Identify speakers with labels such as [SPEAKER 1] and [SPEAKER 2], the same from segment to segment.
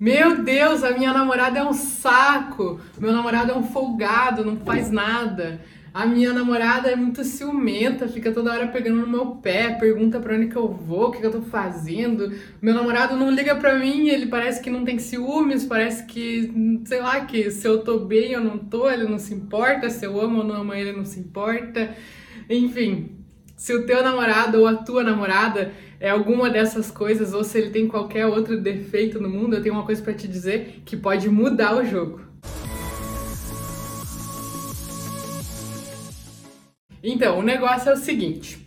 [SPEAKER 1] Meu Deus, a minha namorada é um saco. Meu namorado é um folgado, não faz nada. A minha namorada é muito ciumenta, fica toda hora pegando no meu pé, pergunta pra onde que eu vou, o que, que eu tô fazendo. Meu namorado não liga pra mim, ele parece que não tem ciúmes, parece que, sei lá, que se eu tô bem ou não tô, ele não se importa, se eu amo ou não amo ele não se importa. Enfim, se o teu namorado ou a tua namorada é alguma dessas coisas, ou se ele tem qualquer outro defeito no mundo, eu tenho uma coisa para te dizer que pode mudar o jogo. Então, o negócio é o seguinte: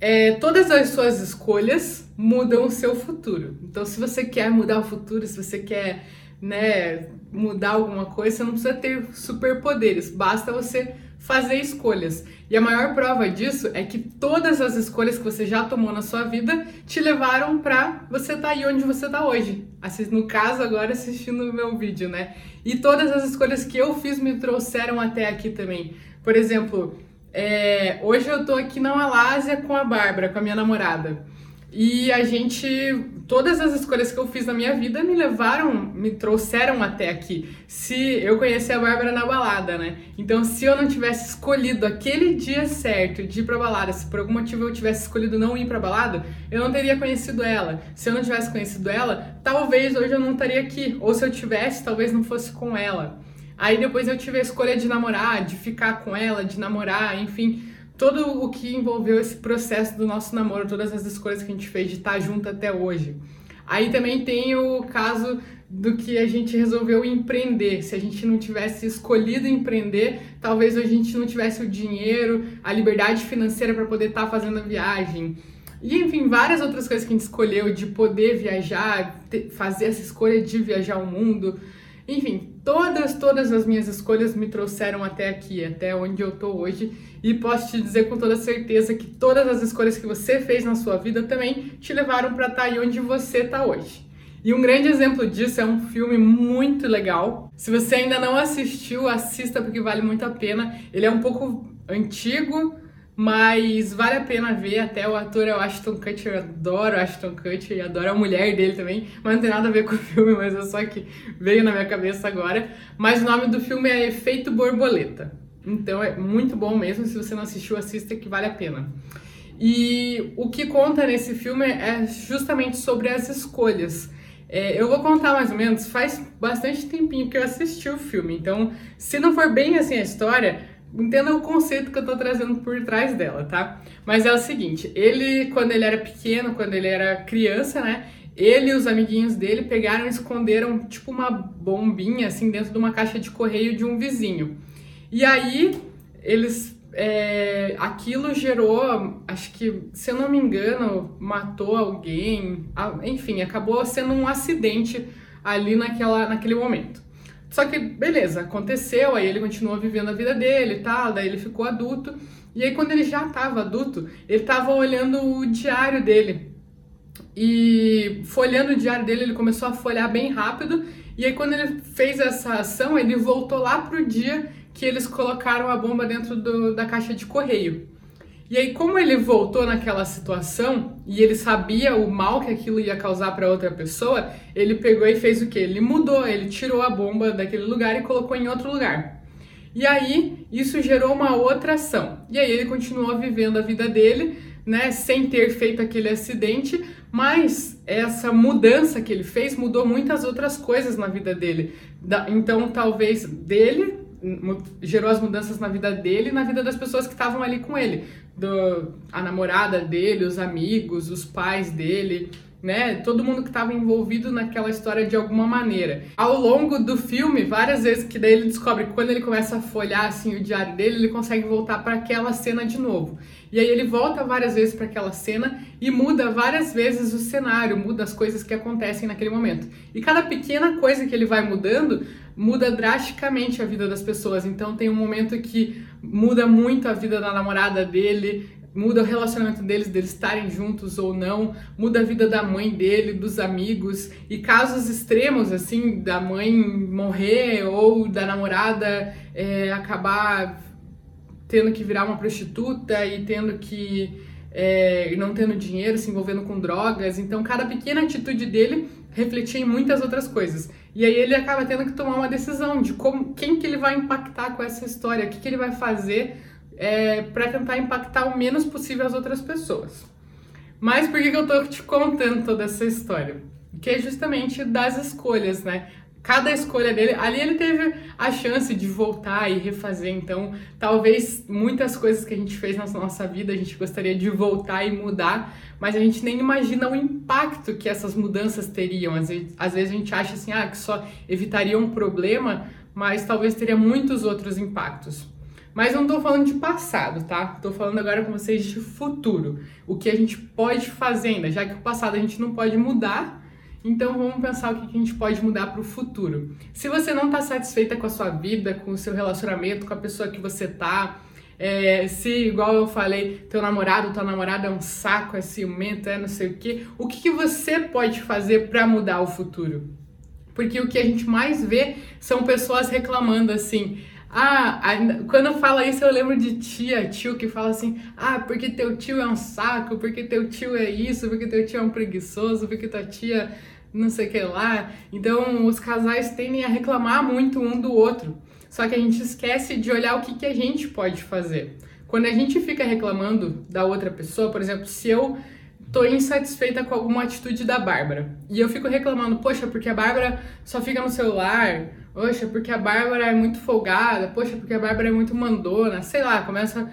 [SPEAKER 1] é, todas as suas escolhas mudam o seu futuro. Então, se você quer mudar o futuro, se você quer né, mudar alguma coisa, você não precisa ter superpoderes, basta você fazer escolhas. E a maior prova disso é que todas as escolhas que você já tomou na sua vida te levaram para você estar tá aí onde você está hoje. No caso, agora assistindo o meu vídeo, né? E todas as escolhas que eu fiz me trouxeram até aqui também. Por exemplo, é, hoje eu tô aqui na Malásia com a Bárbara, com a minha namorada. E a gente, todas as escolhas que eu fiz na minha vida me levaram, me trouxeram até aqui. Se eu conheci a Bárbara na balada, né? Então, se eu não tivesse escolhido aquele dia certo de ir pra balada, se por algum motivo eu tivesse escolhido não ir pra balada, eu não teria conhecido ela. Se eu não tivesse conhecido ela, talvez hoje eu não estaria aqui. Ou se eu tivesse, talvez não fosse com ela. Aí depois eu tive a escolha de namorar, de ficar com ela, de namorar, enfim, todo o que envolveu esse processo do nosso namoro, todas as escolhas que a gente fez de estar junto até hoje. Aí também tem o caso do que a gente resolveu empreender. Se a gente não tivesse escolhido empreender, talvez a gente não tivesse o dinheiro, a liberdade financeira para poder estar fazendo a viagem. E enfim, várias outras coisas que a gente escolheu de poder viajar, fazer essa escolha de viajar o mundo. Enfim, todas, todas as minhas escolhas me trouxeram até aqui, até onde eu tô hoje, e posso te dizer com toda certeza que todas as escolhas que você fez na sua vida também te levaram para estar tá aí onde você tá hoje. E um grande exemplo disso é um filme muito legal. Se você ainda não assistiu, assista porque vale muito a pena. Ele é um pouco antigo, mas vale a pena ver, até o ator é o Ashton Kutcher, eu adoro Ashton Kutcher e adoro a mulher dele também, mas não tem nada a ver com o filme, mas é só que veio na minha cabeça agora. Mas o nome do filme é Efeito Borboleta. Então é muito bom mesmo, se você não assistiu, assista que vale a pena. E o que conta nesse filme é justamente sobre as escolhas. É, eu vou contar mais ou menos, faz bastante tempinho que eu assisti o filme, então se não for bem assim a história, entenda o conceito que eu tô trazendo por trás dela, tá? Mas é o seguinte, ele, quando ele era pequeno, quando ele era criança, né? Ele e os amiguinhos dele pegaram e esconderam, tipo, uma bombinha, assim, dentro de uma caixa de correio de um vizinho. E aí, eles... É, aquilo gerou, acho que, se eu não me engano, matou alguém, enfim, acabou sendo um acidente ali naquela, naquele momento. Só que, beleza, aconteceu, aí ele continuou vivendo a vida dele e tal, daí ele ficou adulto. E aí, quando ele já estava adulto, ele estava olhando o diário dele. E folhando o diário dele, ele começou a folhear bem rápido. E aí, quando ele fez essa ação, ele voltou lá pro dia que eles colocaram a bomba dentro do, da caixa de correio. E aí, como ele voltou naquela situação e ele sabia o mal que aquilo ia causar para outra pessoa, ele pegou e fez o que? Ele mudou, ele tirou a bomba daquele lugar e colocou em outro lugar. E aí, isso gerou uma outra ação. E aí, ele continuou vivendo a vida dele, né, sem ter feito aquele acidente, mas essa mudança que ele fez mudou muitas outras coisas na vida dele. Então, talvez dele gerou as mudanças na vida dele e na vida das pessoas que estavam ali com ele. Do, a namorada dele, os amigos, os pais dele, né? Todo mundo que estava envolvido naquela história de alguma maneira. Ao longo do filme, várias vezes que daí ele descobre que quando ele começa a folhar assim o diário dele, ele consegue voltar para aquela cena de novo. E aí ele volta várias vezes para aquela cena e muda várias vezes o cenário, muda as coisas que acontecem naquele momento. E cada pequena coisa que ele vai mudando muda drasticamente a vida das pessoas. Então tem um momento que muda muito a vida da namorada dele, muda o relacionamento deles, deles estarem juntos ou não, muda a vida da mãe dele, dos amigos e casos extremos assim da mãe morrer ou da namorada é, acabar tendo que virar uma prostituta e tendo que é, não tendo dinheiro, se envolvendo com drogas. Então, cada pequena atitude dele refletir em muitas outras coisas. E aí ele acaba tendo que tomar uma decisão de como, quem que ele vai impactar com essa história, o que, que ele vai fazer é, para tentar impactar o menos possível as outras pessoas. Mas por que, que eu tô te contando toda essa história? Que é justamente das escolhas, né? Cada escolha dele, ali ele teve a chance de voltar e refazer. Então, talvez muitas coisas que a gente fez na nossa vida a gente gostaria de voltar e mudar, mas a gente nem imagina o impacto que essas mudanças teriam. Às vezes, às vezes a gente acha assim, ah, que só evitaria um problema, mas talvez teria muitos outros impactos. Mas não estou falando de passado, tá? Estou falando agora com vocês de futuro. O que a gente pode fazer ainda, já que o passado a gente não pode mudar, então vamos pensar o que a gente pode mudar para o futuro. Se você não está satisfeita com a sua vida, com o seu relacionamento, com a pessoa que você tá, é, se, igual eu falei, teu namorado, tua namorada é um saco, é ciumento, é não sei o quê, o que, que você pode fazer para mudar o futuro? Porque o que a gente mais vê são pessoas reclamando assim. Ah, quando fala isso eu lembro de tia, tio que fala assim: ah, porque teu tio é um saco, porque teu tio é isso, porque teu tio é um preguiçoso, porque tua tia não sei o que lá. Então, os casais tendem a reclamar muito um do outro. Só que a gente esquece de olhar o que, que a gente pode fazer. Quando a gente fica reclamando da outra pessoa, por exemplo, se eu tô insatisfeita com alguma atitude da Bárbara e eu fico reclamando, poxa, porque a Bárbara só fica no celular, poxa, porque a Bárbara é muito folgada, poxa, porque a Bárbara é muito mandona, sei lá, começa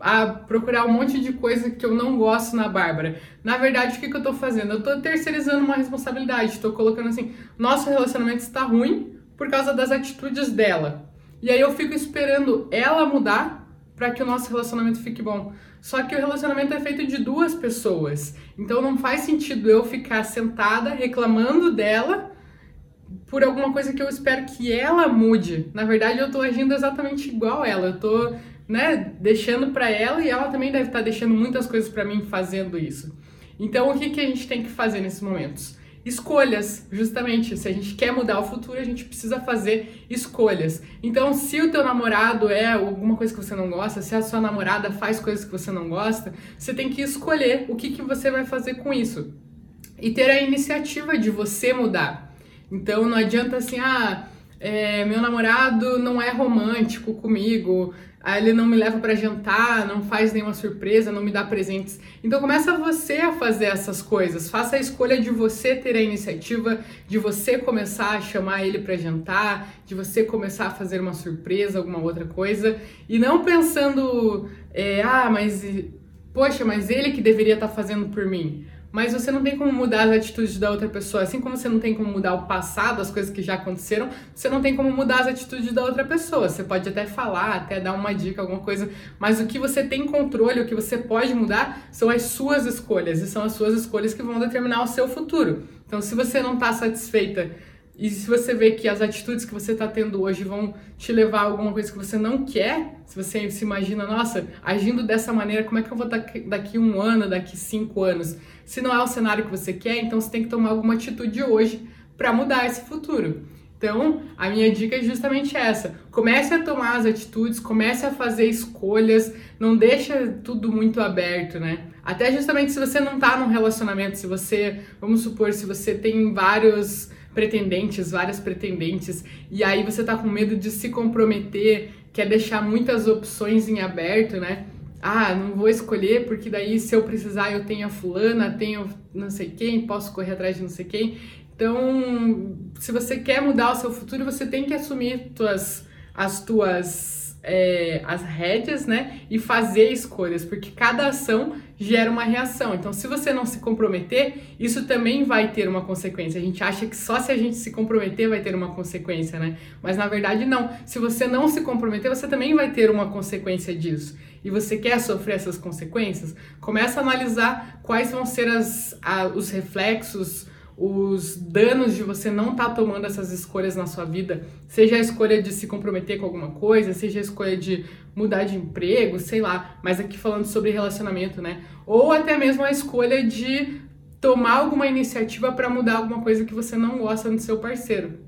[SPEAKER 1] a procurar um monte de coisa que eu não gosto na Bárbara. Na verdade, o que, que eu tô fazendo? Eu tô terceirizando uma responsabilidade, tô colocando assim, nosso relacionamento está ruim por causa das atitudes dela. E aí eu fico esperando ela mudar para que o nosso relacionamento fique bom. Só que o relacionamento é feito de duas pessoas. Então não faz sentido eu ficar sentada reclamando dela por alguma coisa que eu espero que ela mude. Na verdade, eu tô agindo exatamente igual ela. Eu tô né, deixando para ela e ela também deve estar tá deixando muitas coisas para mim fazendo isso. Então, o que, que a gente tem que fazer nesses momentos? Escolhas, justamente. Se a gente quer mudar o futuro, a gente precisa fazer escolhas. Então, se o teu namorado é alguma coisa que você não gosta, se a sua namorada faz coisas que você não gosta, você tem que escolher o que, que você vai fazer com isso. E ter a iniciativa de você mudar. Então, não adianta assim, ah, é, meu namorado não é romântico comigo, Aí ele não me leva para jantar, não faz nenhuma surpresa, não me dá presentes. Então começa você a fazer essas coisas. Faça a escolha de você ter a iniciativa, de você começar a chamar ele para jantar, de você começar a fazer uma surpresa, alguma outra coisa, e não pensando, é, ah, mas poxa, mas ele que deveria estar tá fazendo por mim mas você não tem como mudar as atitudes da outra pessoa. Assim como você não tem como mudar o passado, as coisas que já aconteceram, você não tem como mudar as atitudes da outra pessoa. Você pode até falar, até dar uma dica, alguma coisa, mas o que você tem controle, o que você pode mudar, são as suas escolhas, e são as suas escolhas que vão determinar o seu futuro. Então, se você não está satisfeita e se você vê que as atitudes que você está tendo hoje vão te levar a alguma coisa que você não quer, se você se imagina, nossa, agindo dessa maneira, como é que eu vou estar daqui um ano, daqui cinco anos? Se não é o cenário que você quer, então você tem que tomar alguma atitude hoje para mudar esse futuro. Então, a minha dica é justamente essa. Comece a tomar as atitudes, comece a fazer escolhas, não deixa tudo muito aberto, né? Até justamente se você não tá num relacionamento, se você, vamos supor, se você tem vários pretendentes, várias pretendentes, e aí você tá com medo de se comprometer, quer deixar muitas opções em aberto, né? Ah, não vou escolher porque daí se eu precisar eu tenho a fulana, tenho não sei quem, posso correr atrás de não sei quem. Então, se você quer mudar o seu futuro, você tem que assumir tuas, as tuas é, as rédeas, né? E fazer escolhas, porque cada ação gera uma reação. Então, se você não se comprometer, isso também vai ter uma consequência. A gente acha que só se a gente se comprometer vai ter uma consequência, né? Mas na verdade, não. Se você não se comprometer, você também vai ter uma consequência disso. E você quer sofrer essas consequências? Começa a analisar quais vão ser as, a, os reflexos os danos de você não estar tá tomando essas escolhas na sua vida, seja a escolha de se comprometer com alguma coisa, seja a escolha de mudar de emprego, sei lá, mas aqui falando sobre relacionamento, né? Ou até mesmo a escolha de tomar alguma iniciativa para mudar alguma coisa que você não gosta no seu parceiro.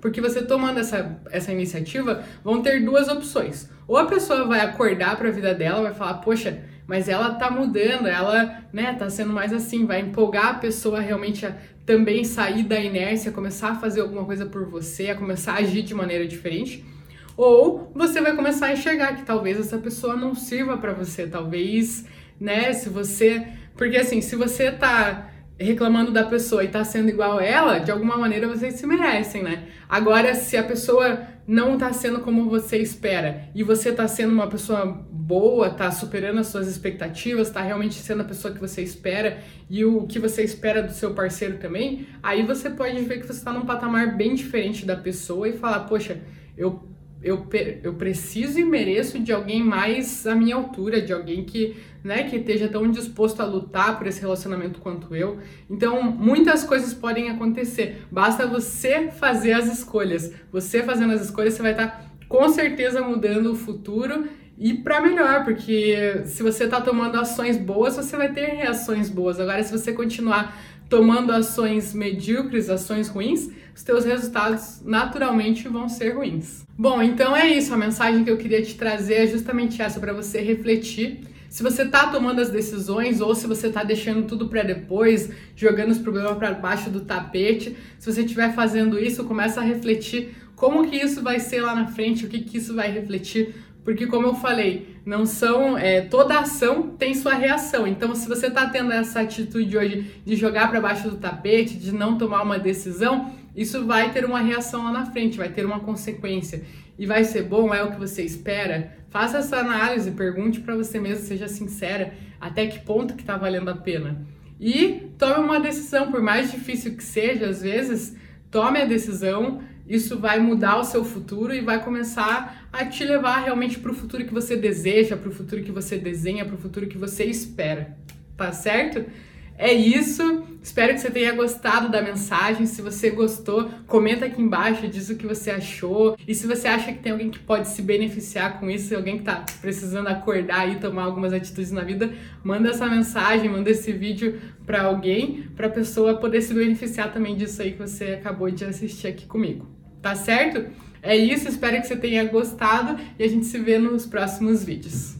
[SPEAKER 1] Porque você tomando essa, essa iniciativa, vão ter duas opções. Ou a pessoa vai acordar para a vida dela, vai falar: "Poxa, mas ela tá mudando, ela, né, tá sendo mais assim, vai empolgar a pessoa realmente a também sair da inércia, começar a fazer alguma coisa por você, a começar a agir de maneira diferente. Ou você vai começar a enxergar que talvez essa pessoa não sirva para você, talvez, né, se você, porque assim, se você tá reclamando da pessoa e tá sendo igual a ela, de alguma maneira vocês se merecem, né? Agora, se a pessoa não tá sendo como você espera. E você tá sendo uma pessoa boa, tá superando as suas expectativas, tá realmente sendo a pessoa que você espera e o que você espera do seu parceiro também, aí você pode ver que você tá num patamar bem diferente da pessoa e falar, poxa, eu eu, eu preciso e mereço de alguém mais à minha altura, de alguém que, né, que esteja tão disposto a lutar por esse relacionamento quanto eu. Então, muitas coisas podem acontecer. Basta você fazer as escolhas. Você fazendo as escolhas, você vai estar tá, com certeza mudando o futuro e para melhor, porque se você está tomando ações boas, você vai ter reações boas. Agora, se você continuar tomando ações medíocres, ações ruins, os teus resultados naturalmente vão ser ruins. Bom, então é isso. A mensagem que eu queria te trazer é justamente essa para você refletir. Se você está tomando as decisões ou se você está deixando tudo para depois, jogando os problemas para baixo do tapete, se você estiver fazendo isso, começa a refletir como que isso vai ser lá na frente, o que que isso vai refletir porque, como eu falei, não são. É, toda ação tem sua reação. Então, se você está tendo essa atitude hoje de jogar para baixo do tapete, de não tomar uma decisão, isso vai ter uma reação lá na frente, vai ter uma consequência. E vai ser bom? É o que você espera? Faça essa análise, pergunte para você mesmo, seja sincera, até que ponto que está valendo a pena. E tome uma decisão, por mais difícil que seja, às vezes, tome a decisão isso vai mudar o seu futuro e vai começar a te levar realmente para o futuro que você deseja, para o futuro que você desenha, para o futuro que você espera. Tá certo? É isso. Espero que você tenha gostado da mensagem. Se você gostou, comenta aqui embaixo, diz o que você achou. E se você acha que tem alguém que pode se beneficiar com isso, alguém que está precisando acordar e tomar algumas atitudes na vida, manda essa mensagem, manda esse vídeo para alguém, para a pessoa poder se beneficiar também disso aí que você acabou de assistir aqui comigo. Tá certo? É isso, espero que você tenha gostado e a gente se vê nos próximos vídeos.